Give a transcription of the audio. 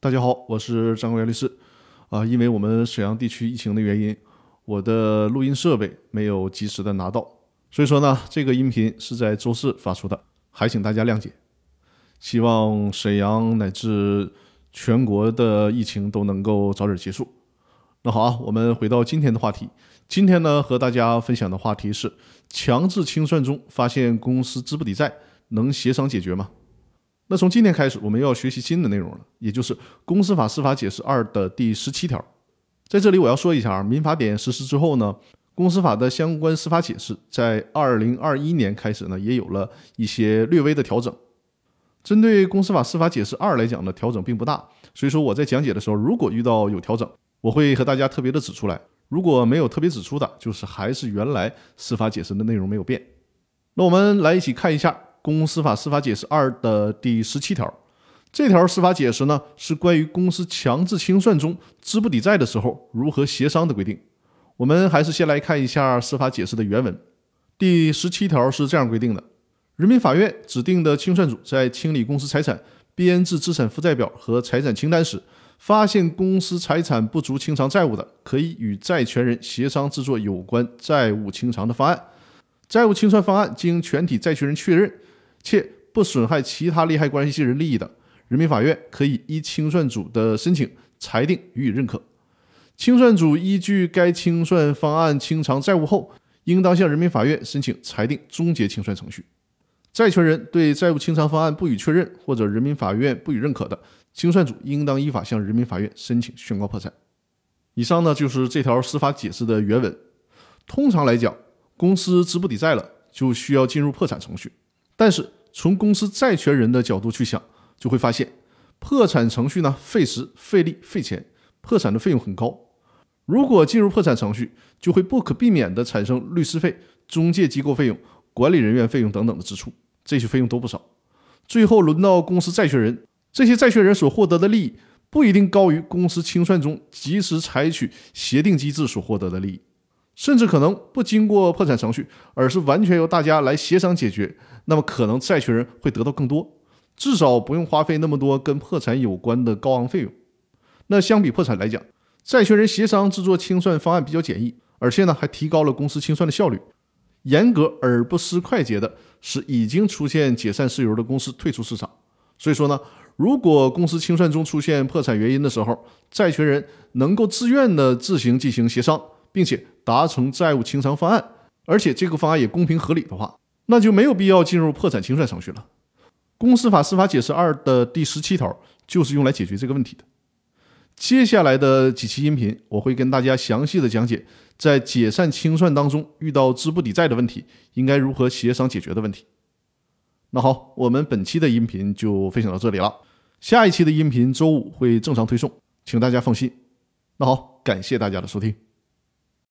大家好，我是张国元律师。啊，因为我们沈阳地区疫情的原因，我的录音设备没有及时的拿到，所以说呢，这个音频是在周四发出的，还请大家谅解。希望沈阳乃至全国的疫情都能够早点结束。那好啊，我们回到今天的话题。今天呢，和大家分享的话题是：强制清算中发现公司资不抵债，能协商解决吗？那从今天开始，我们要学习新的内容了，也就是《公司法司法解释二》的第十七条。在这里，我要说一下啊，民法典实施之后呢，公司法的相关司法解释在二零二一年开始呢，也有了一些略微的调整。针对公司法司法解释二来讲呢，调整并不大，所以说我在讲解的时候，如果遇到有调整，我会和大家特别的指出来；如果没有特别指出的，就是还是原来司法解释的内容没有变。那我们来一起看一下。公司法司法解释二的第十七条，这条司法解释呢是关于公司强制清算中资不抵债的时候如何协商的规定。我们还是先来看一下司法解释的原文。第十七条是这样规定的：人民法院指定的清算组在清理公司财产、编制资产负债表和财产清单时，发现公司财产不足清偿债务的，可以与债权人协商制作有关债务清偿的方案。债务清算方案经全体债权人确认。且不损害其他利害关系人利益的，人民法院可以依清算组的申请裁定予以认可。清算组依据该清算方案清偿债务后，应当向人民法院申请裁定终结清算程序。债权人对债务清偿方案不予确认或者人民法院不予认可的，清算组应当依法向人民法院申请宣告破产。以上呢就是这条司法解释的原文。通常来讲，公司资不抵债了，就需要进入破产程序，但是。从公司债权人的角度去想，就会发现破产程序呢费时费力费钱，破产的费用很高。如果进入破产程序，就会不可避免地产生律师费、中介机构费用、管理人员费用等等的支出，这些费用都不少。最后轮到公司债权人，这些债权人所获得的利益不一定高于公司清算中及时采取协定机制所获得的利益。甚至可能不经过破产程序，而是完全由大家来协商解决，那么可能债权人会得到更多，至少不用花费那么多跟破产有关的高昂费用。那相比破产来讲，债权人协商制作清算方案比较简易，而且呢还提高了公司清算的效率。严格而不失快捷的使，已经出现解散事由的公司退出市场。所以说呢，如果公司清算中出现破产原因的时候，债权人能够自愿的自行进行协商。并且达成债务清偿方案，而且这个方案也公平合理的话，那就没有必要进入破产清算程序了。公司法司法解释二的第十七条就是用来解决这个问题的。接下来的几期音频，我会跟大家详细的讲解，在解散清算当中遇到资不抵债的问题，应该如何协商解决的问题。那好，我们本期的音频就分享到这里了，下一期的音频周五会正常推送，请大家放心。那好，感谢大家的收听。